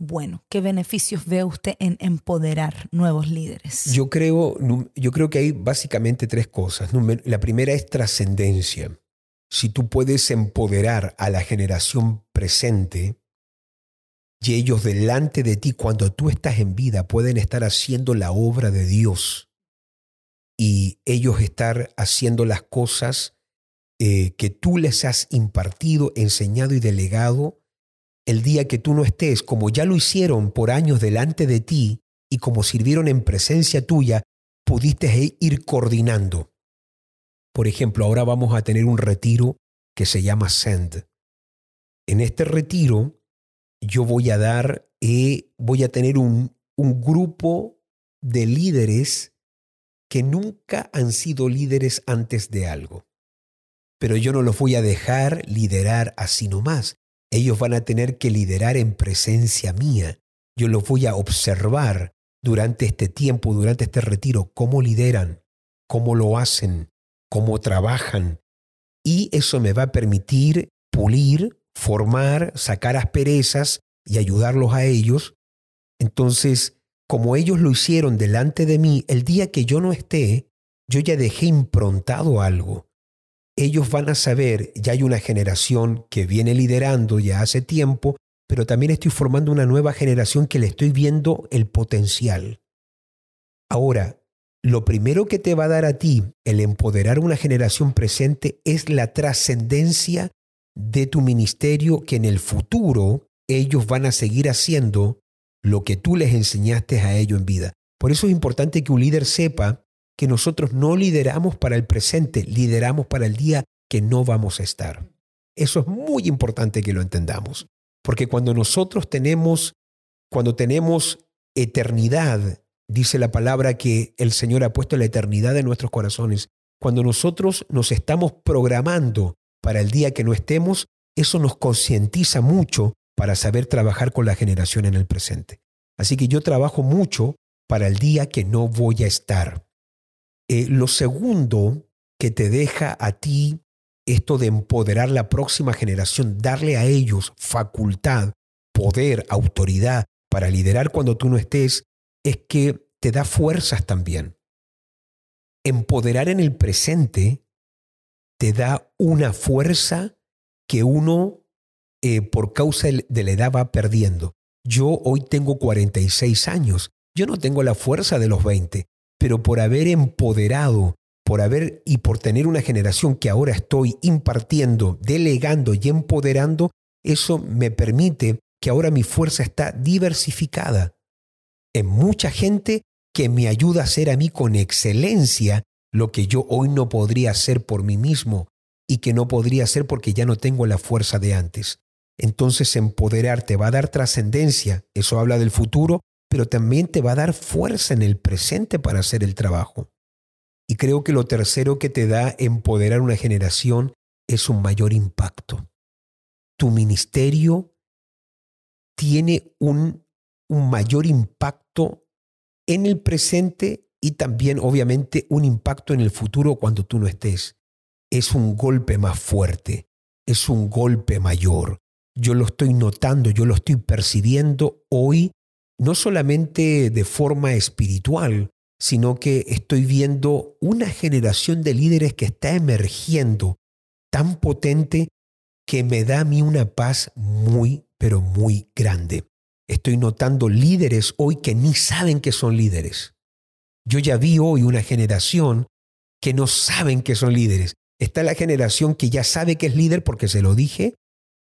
bueno? ¿Qué beneficios ve usted en empoderar nuevos líderes?
Yo creo, yo creo que hay básicamente tres cosas. La primera es trascendencia si tú puedes empoderar a la generación presente y ellos delante de ti, cuando tú estás en vida, pueden estar haciendo la obra de Dios y ellos estar haciendo las cosas eh, que tú les has impartido, enseñado y delegado, el día que tú no estés, como ya lo hicieron por años delante de ti y como sirvieron en presencia tuya, pudiste ir coordinando por ejemplo, ahora vamos a tener un retiro que se llama Send. En este retiro yo voy a dar, eh, voy a tener un, un grupo de líderes que nunca han sido líderes antes de algo. Pero yo no los voy a dejar liderar así nomás. Ellos van a tener que liderar en presencia mía. Yo los voy a observar durante este tiempo, durante este retiro, cómo lideran, cómo lo hacen, cómo trabajan. Y eso me va a permitir pulir, formar, sacar asperezas y ayudarlos a ellos. Entonces, como ellos lo hicieron delante de mí, el día que yo no esté, yo ya dejé improntado algo. Ellos van a saber, ya hay una generación que viene liderando ya hace tiempo, pero también estoy formando una nueva generación que le estoy viendo el potencial. Ahora, lo primero que te va a dar a ti el empoderar una generación presente es la trascendencia de tu ministerio que en el futuro ellos van a seguir haciendo lo que tú les enseñaste a ellos en vida. Por eso es importante que un líder sepa que nosotros no lideramos para el presente, lideramos para el día que no vamos a estar. Eso es muy importante que lo entendamos, porque cuando nosotros tenemos, cuando tenemos eternidad, dice la palabra que el Señor ha puesto la eternidad en nuestros corazones, cuando nosotros nos estamos programando para el día que no estemos, eso nos concientiza mucho para saber trabajar con la generación en el presente. Así que yo trabajo mucho para el día que no voy a estar. Eh, lo segundo que te deja a ti esto de empoderar la próxima generación, darle a ellos facultad, poder, autoridad para liderar cuando tú no estés, es que te da fuerzas también. Empoderar en el presente te da una fuerza que uno eh, por causa de la edad va perdiendo. Yo hoy tengo 46 años, yo no tengo la fuerza de los 20, pero por haber empoderado, por haber y por tener una generación que ahora estoy impartiendo, delegando y empoderando, eso me permite que ahora mi fuerza está diversificada en mucha gente que me ayuda a hacer a mí con excelencia lo que yo hoy no podría hacer por mí mismo y que no podría hacer porque ya no tengo la fuerza de antes. Entonces empoderar te va a dar trascendencia, eso habla del futuro, pero también te va a dar fuerza en el presente para hacer el trabajo. Y creo que lo tercero que te da empoderar una generación es un mayor impacto. Tu ministerio tiene un, un mayor impacto en el presente y también obviamente un impacto en el futuro cuando tú no estés. Es un golpe más fuerte, es un golpe mayor, yo lo estoy notando, yo lo estoy percibiendo hoy, no solamente de forma espiritual, sino que estoy viendo una generación de líderes que está emergiendo tan potente que me da a mí una paz muy, pero muy grande. Estoy notando líderes hoy que ni saben que son líderes. Yo ya vi hoy una generación que no saben que son líderes. Está la generación que ya sabe que es líder porque se lo dije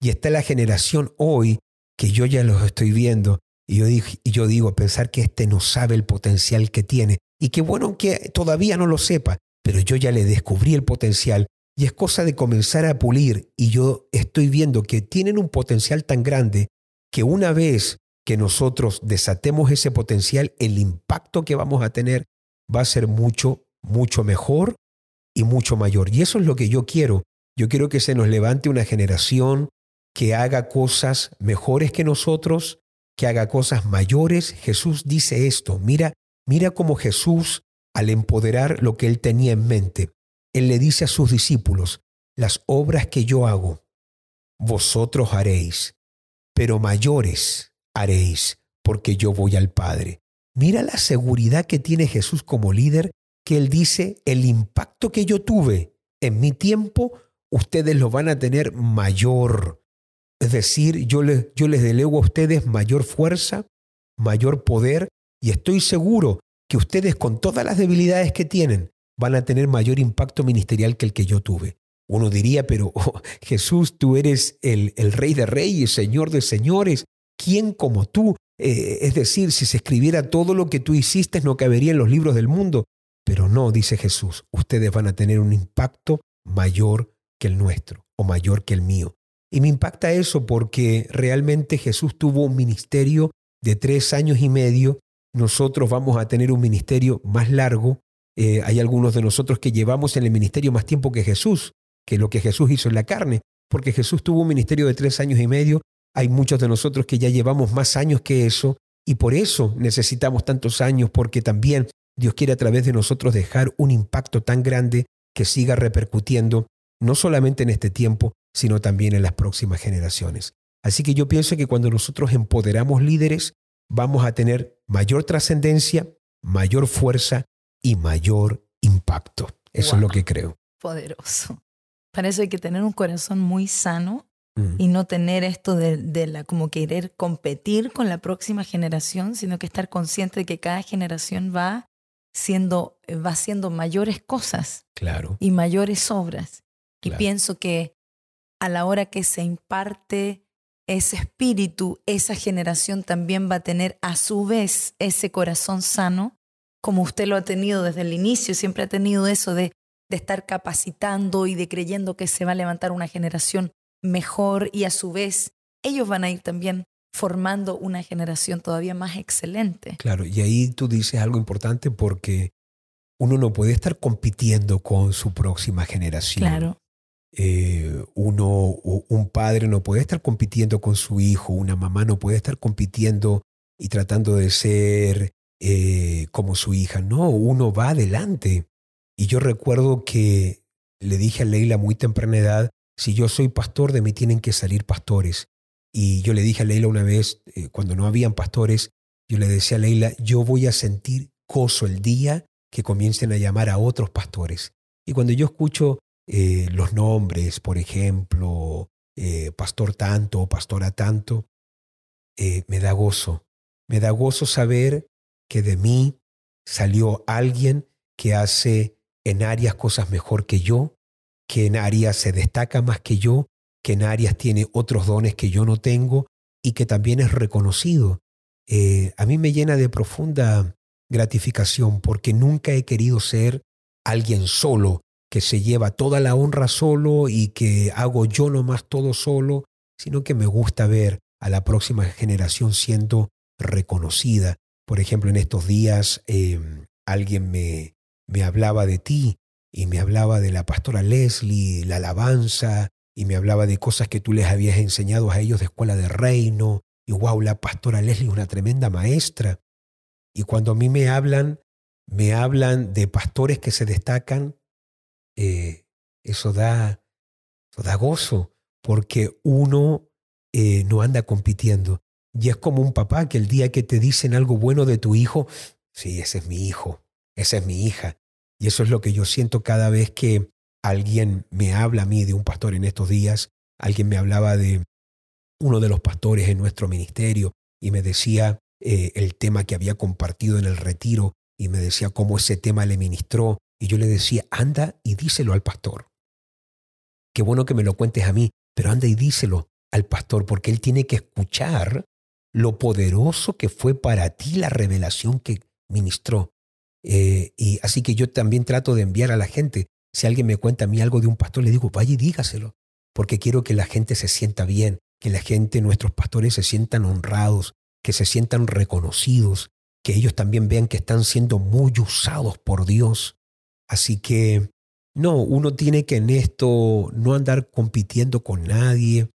y está la generación hoy que yo ya los estoy viendo y yo, digo, y yo digo, pensar que este no sabe el potencial que tiene. Y qué bueno que todavía no lo sepa, pero yo ya le descubrí el potencial y es cosa de comenzar a pulir y yo estoy viendo que tienen un potencial tan grande que una vez que nosotros desatemos ese potencial, el impacto que vamos a tener va a ser mucho, mucho mejor y mucho mayor. Y eso es lo que yo quiero. Yo quiero que se nos levante una generación que haga cosas mejores que nosotros, que haga cosas mayores. Jesús dice esto, mira, mira cómo Jesús, al empoderar lo que él tenía en mente, él le dice a sus discípulos, las obras que yo hago, vosotros haréis, pero mayores haréis, porque yo voy al Padre. Mira la seguridad que tiene Jesús como líder, que él dice, el impacto que yo tuve en mi tiempo, ustedes lo van a tener mayor. Es decir, yo les, yo les delego a ustedes mayor fuerza, mayor poder y estoy seguro que ustedes con todas las debilidades que tienen van a tener mayor impacto ministerial que el que yo tuve. Uno diría, pero oh, Jesús, tú eres el, el, rey de reyes, señor de señores, ¿quién como tú? Eh, es decir, si se escribiera todo lo que tú hiciste no cabería en los libros del mundo. Pero no, dice Jesús, ustedes van a tener un impacto mayor que el nuestro o mayor que el mío. Y me impacta eso porque realmente Jesús tuvo un ministerio de tres años y medio. Nosotros vamos a tener un ministerio más largo. Eh, hay algunos de nosotros que llevamos en el ministerio más tiempo que Jesús, que lo que Jesús hizo en la carne, porque Jesús tuvo un ministerio de tres años y medio. Hay muchos de nosotros que ya llevamos más años que eso y por eso necesitamos tantos años, porque también Dios quiere a través de nosotros dejar un impacto tan grande que siga repercutiendo no solamente en este tiempo, sino también en las próximas generaciones. Así que yo pienso que cuando nosotros empoderamos líderes, vamos a tener mayor trascendencia, mayor fuerza y mayor impacto. Eso es lo que creo.
Poderoso. Parece que tener un corazón muy sano mm. y no tener esto de, de, la como querer competir con la próxima generación, sino que estar consciente de que cada generación va siendo, va haciendo mayores cosas
Claro.
y mayores obras. Y pienso que a la hora que se imparte ese espíritu, esa generación también va a tener a su vez ese corazón sano, como usted lo ha tenido desde el inicio, siempre ha tenido eso de, de estar capacitando y de creyendo que se va a levantar una generación mejor y a su vez ellos van a ir también formando una generación todavía más excelente.
Claro, y ahí tú dices algo importante porque uno no puede estar compitiendo con su próxima generación.
Claro,
Eh, uno, un padre no puede estar compitiendo con su hijo, una mamá no puede estar compitiendo y tratando de ser eh, como su hija. No, uno va adelante. Y yo recuerdo que le dije a Leila muy temprana edad, si yo soy pastor, de mí tienen que salir pastores. Y yo le dije a Leila una vez, eh, cuando no habían pastores, yo le decía a Leila, yo voy a sentir gozo el día que comiencen a llamar a otros pastores. Y cuando yo escucho eh, los nombres, por ejemplo, eh, pastor tanto o pastora tanto, eh, me da gozo. Me da gozo saber que de mí salió alguien que hace en áreas cosas mejor que yo, que en áreas se destaca más que yo, que en áreas tiene otros dones que yo no tengo y que también es reconocido. A mí me llena de profunda gratificación porque nunca he querido ser alguien solo, que se lleva toda la honra solo y que hago yo nomás todo solo, sino que me gusta ver a la próxima generación siendo reconocida. Por ejemplo, en estos días eh, alguien me, me hablaba de ti y me hablaba de la pastora Leslie, la alabanza, y me hablaba de cosas que tú les habías enseñado a ellos de escuela de reino. Y wow, la pastora Leslie es una tremenda maestra. Y cuando a mí me hablan, me hablan de pastores que se destacan, eh, eso, da, eso da gozo, porque uno eh, no anda compitiendo. Y es como un papá que el día que te dicen algo bueno de tu hijo, sí, ese es mi hijo, esa es mi hija. Y eso es lo que yo siento cada vez que alguien me habla a mí de un pastor en estos días. Alguien me hablaba de uno de los pastores en nuestro ministerio y me decía eh, el tema que había compartido en el retiro y me decía cómo ese tema le ministró. Y yo le decía, anda y díselo al pastor. Qué bueno que me lo cuentes a mí, pero anda y díselo al pastor porque él tiene que escuchar lo poderoso que fue para ti la revelación que ministró. Eh, y así que yo también trato de enviar a la gente. Si alguien me cuenta a mí algo de un pastor, le digo, vaya y dígaselo, porque quiero que la gente se sienta bien, que la gente, nuestros pastores, se sientan honrados, que se sientan reconocidos, que ellos también vean que están siendo muy usados por Dios. Así que, no, uno tiene que en esto no andar compitiendo con nadie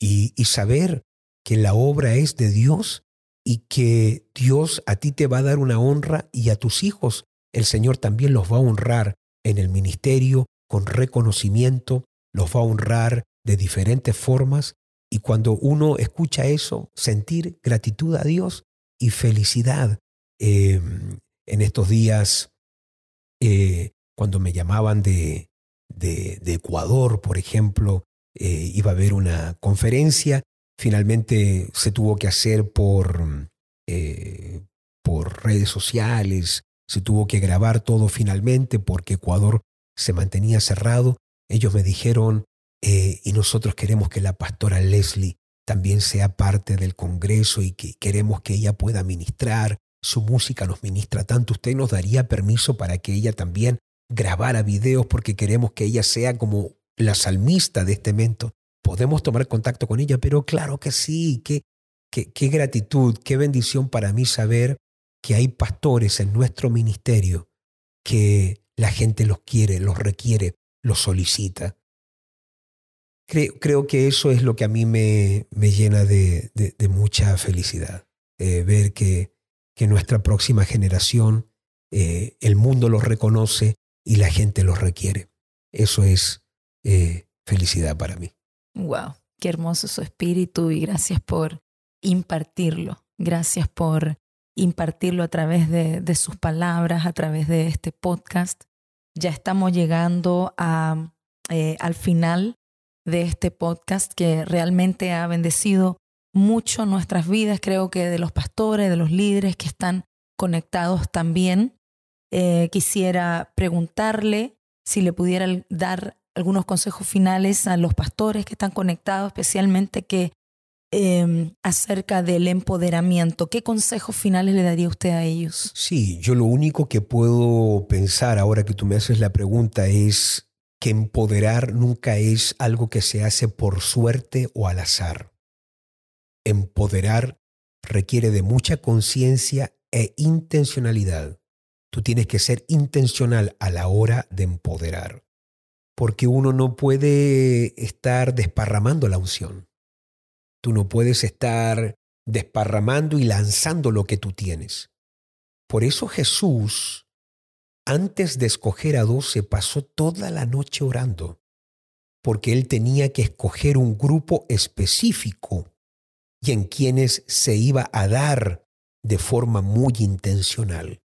y, saber que la obra es de Dios y que Dios a ti te va a dar una honra y a tus hijos el Señor también los va a honrar en el ministerio con reconocimiento, los va a honrar de diferentes formas y cuando uno escucha eso, sentir gratitud a Dios y felicidad. Eh, en estos días, eh, cuando me llamaban de, de, Ecuador, por ejemplo, eh, iba a haber una conferencia finalmente se tuvo que hacer por, eh, por redes sociales, se tuvo que grabar todo finalmente porque Ecuador se mantenía cerrado. Ellos me dijeron, eh, y nosotros queremos que la pastora Leslie también sea parte del Congreso y que queremos que ella pueda ministrar. Su música nos ministra tanto. Usted nos daría permiso para que ella también grabara videos porque queremos que ella sea como la salmista de este evento podemos tomar contacto con ella, pero claro que sí, qué, qué, qué, gratitud, qué bendición para mí saber que hay pastores en nuestro ministerio que la gente los quiere, los requiere, los solicita. Creo, que eso es lo que a mí me, me llena de, de, de, mucha felicidad, eh, ver que, que, nuestra próxima generación, eh, el mundo los reconoce y la gente los requiere. Eso es eh, felicidad para mí.
Wow, qué hermoso su espíritu y gracias por impartirlo. Gracias por impartirlo a través de, de, sus palabras, a través de este podcast. Ya estamos llegando a, eh, al final de este podcast que realmente ha bendecido mucho nuestras vidas, creo que de los pastores, de los líderes que están conectados también. Eh, quisiera preguntarle si le pudiera dar algunos consejos finales a los pastores que están conectados, especialmente que em, acerca del empoderamiento. ¿Qué consejos finales le daría usted a ellos?
Sí, yo lo único que puedo pensar ahora que tú me haces la pregunta es que empoderar nunca es algo que se hace por suerte o al azar. Empoderar requiere de mucha conciencia e intencionalidad. Tú tienes que ser intencional a la hora de empoderar, porque uno no puede estar desparramando la unción. Tú no puedes estar desparramando y lanzando lo que tú tienes. Por eso Jesús, antes de escoger a doce, pasó toda la noche orando, porque él tenía que escoger un grupo específico y en quienes se iba a dar de forma muy intencional.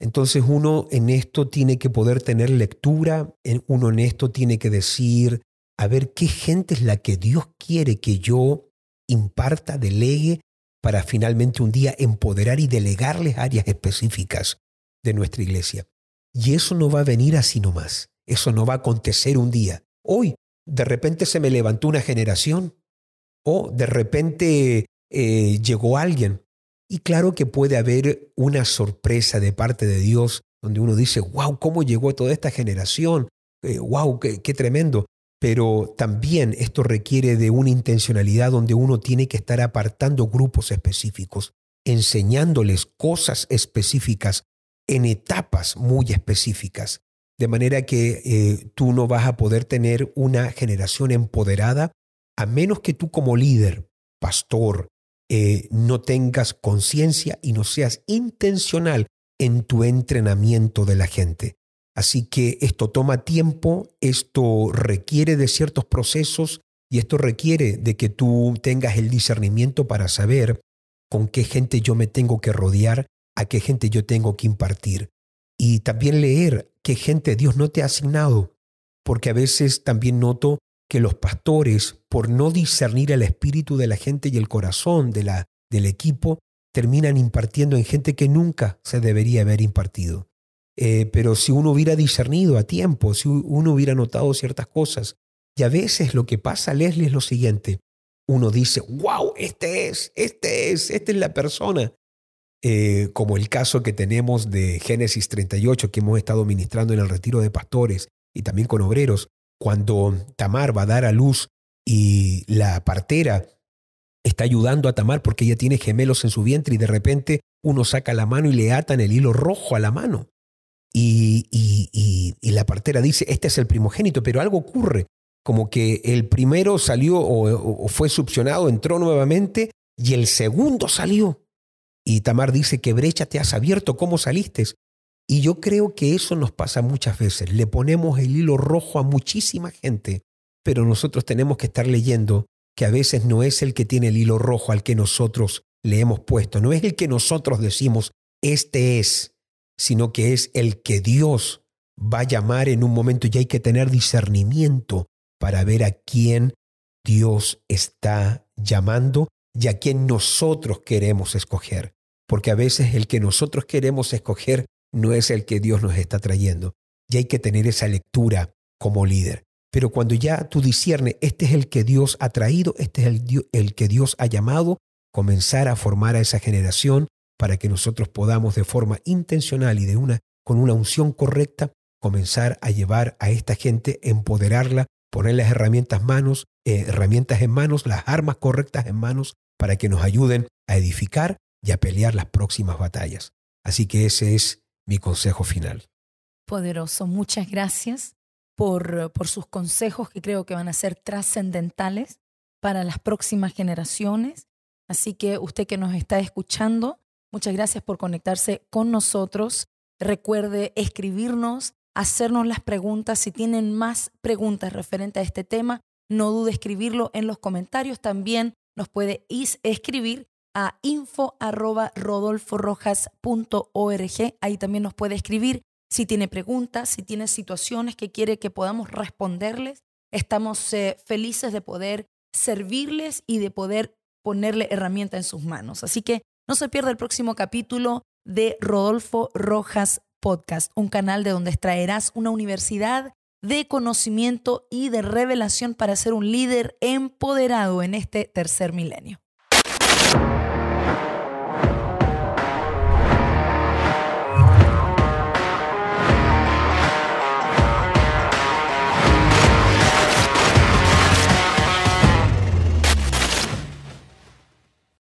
Entonces uno en esto tiene que poder tener lectura, uno en esto tiene que decir, a ver qué gente es la que Dios quiere que yo imparta, delegue, para finalmente un día empoderar y delegarles áreas específicas de nuestra iglesia. Y eso no va a venir así nomás, eso no va a acontecer un día. Hoy, de repente se me levantó una generación, o de repente eh, llegó alguien y claro que puede haber una sorpresa de parte de Dios donde uno dice, wow, ¿cómo llegó toda esta generación? wow, eh, qué, tremendo. Pero también esto requiere de una intencionalidad donde uno tiene que estar apartando grupos específicos, enseñándoles cosas específicas en etapas muy específicas. De manera que eh, tú no vas a poder tener una generación empoderada a menos que tú como líder, pastor, eh, no tengas conciencia y no seas intencional en tu entrenamiento de la gente. Así que esto toma tiempo, esto requiere de ciertos procesos y esto requiere de que tú tengas el discernimiento para saber con qué gente yo me tengo que rodear, a qué gente yo tengo que impartir. Y también leer qué gente Dios no te ha asignado, porque a veces también noto que los pastores, por no discernir el espíritu de la gente y el corazón de la, del equipo, terminan impartiendo en gente que nunca se debería haber impartido. Eh, pero si uno hubiera discernido a tiempo, si uno hubiera notado ciertas cosas, y a veces lo que pasa, Leslie, es lo siguiente. Uno dice, wow, este es, este es, esta es la persona. Eh, como el caso que tenemos de Génesis 38 que hemos estado ministrando en el retiro de pastores y también con obreros, cuando Tamar va a dar a luz y la partera está ayudando a Tamar porque ella tiene gemelos en su vientre y de repente uno saca la mano y le atan el hilo rojo a la mano. Y, y, la partera dice, este es el primogénito, pero algo ocurre, como que el primero salió o, o fue succionado, entró nuevamente y el segundo salió. Y Tamar dice, ¿qué brecha te has abierto? ¿Cómo saliste? Y yo creo que eso nos pasa muchas veces. Le ponemos el hilo rojo a muchísima gente, pero nosotros tenemos que estar leyendo que a veces no es el que tiene el hilo rojo al que nosotros le hemos puesto, no es el que nosotros decimos, este es, sino que es el que Dios va a llamar en un momento y hay que tener discernimiento para ver a quién Dios está llamando y a quién nosotros queremos escoger. Porque a veces el que nosotros queremos escoger no es el que Dios nos está trayendo. Y hay que tener esa lectura como líder. Pero cuando ya tú disciernes, este es el que Dios ha traído, este es el, que Dios ha llamado, comenzar a formar a esa generación para que nosotros podamos de forma intencional y de una, con una unción correcta comenzar a llevar a esta gente, empoderarla, poner las herramientas, manos, eh, herramientas en manos, las armas correctas en manos para que nos ayuden a edificar y a pelear las próximas batallas. Así que ese es mi consejo final.
Poderoso, muchas gracias por, por sus consejos que creo que van a ser trascendentales para las próximas generaciones. Así que usted que nos está escuchando, muchas gracias por conectarse con nosotros. Recuerde escribirnos, hacernos las preguntas. Si tienen más preguntas referentes a este tema, no dude escribirlo en los comentarios. También nos puede escribir a info.rodolforojas.org. Ahí también nos puede escribir si tiene preguntas, si tiene situaciones que quiere que podamos responderles. Estamos eh, felices de poder servirles y de poder ponerle herramienta en sus manos. Así que no se pierda el próximo capítulo de Rodolfo Rojas Podcast, un canal de donde extraerás una universidad de conocimiento y de revelación para ser un líder empoderado en este tercer milenio.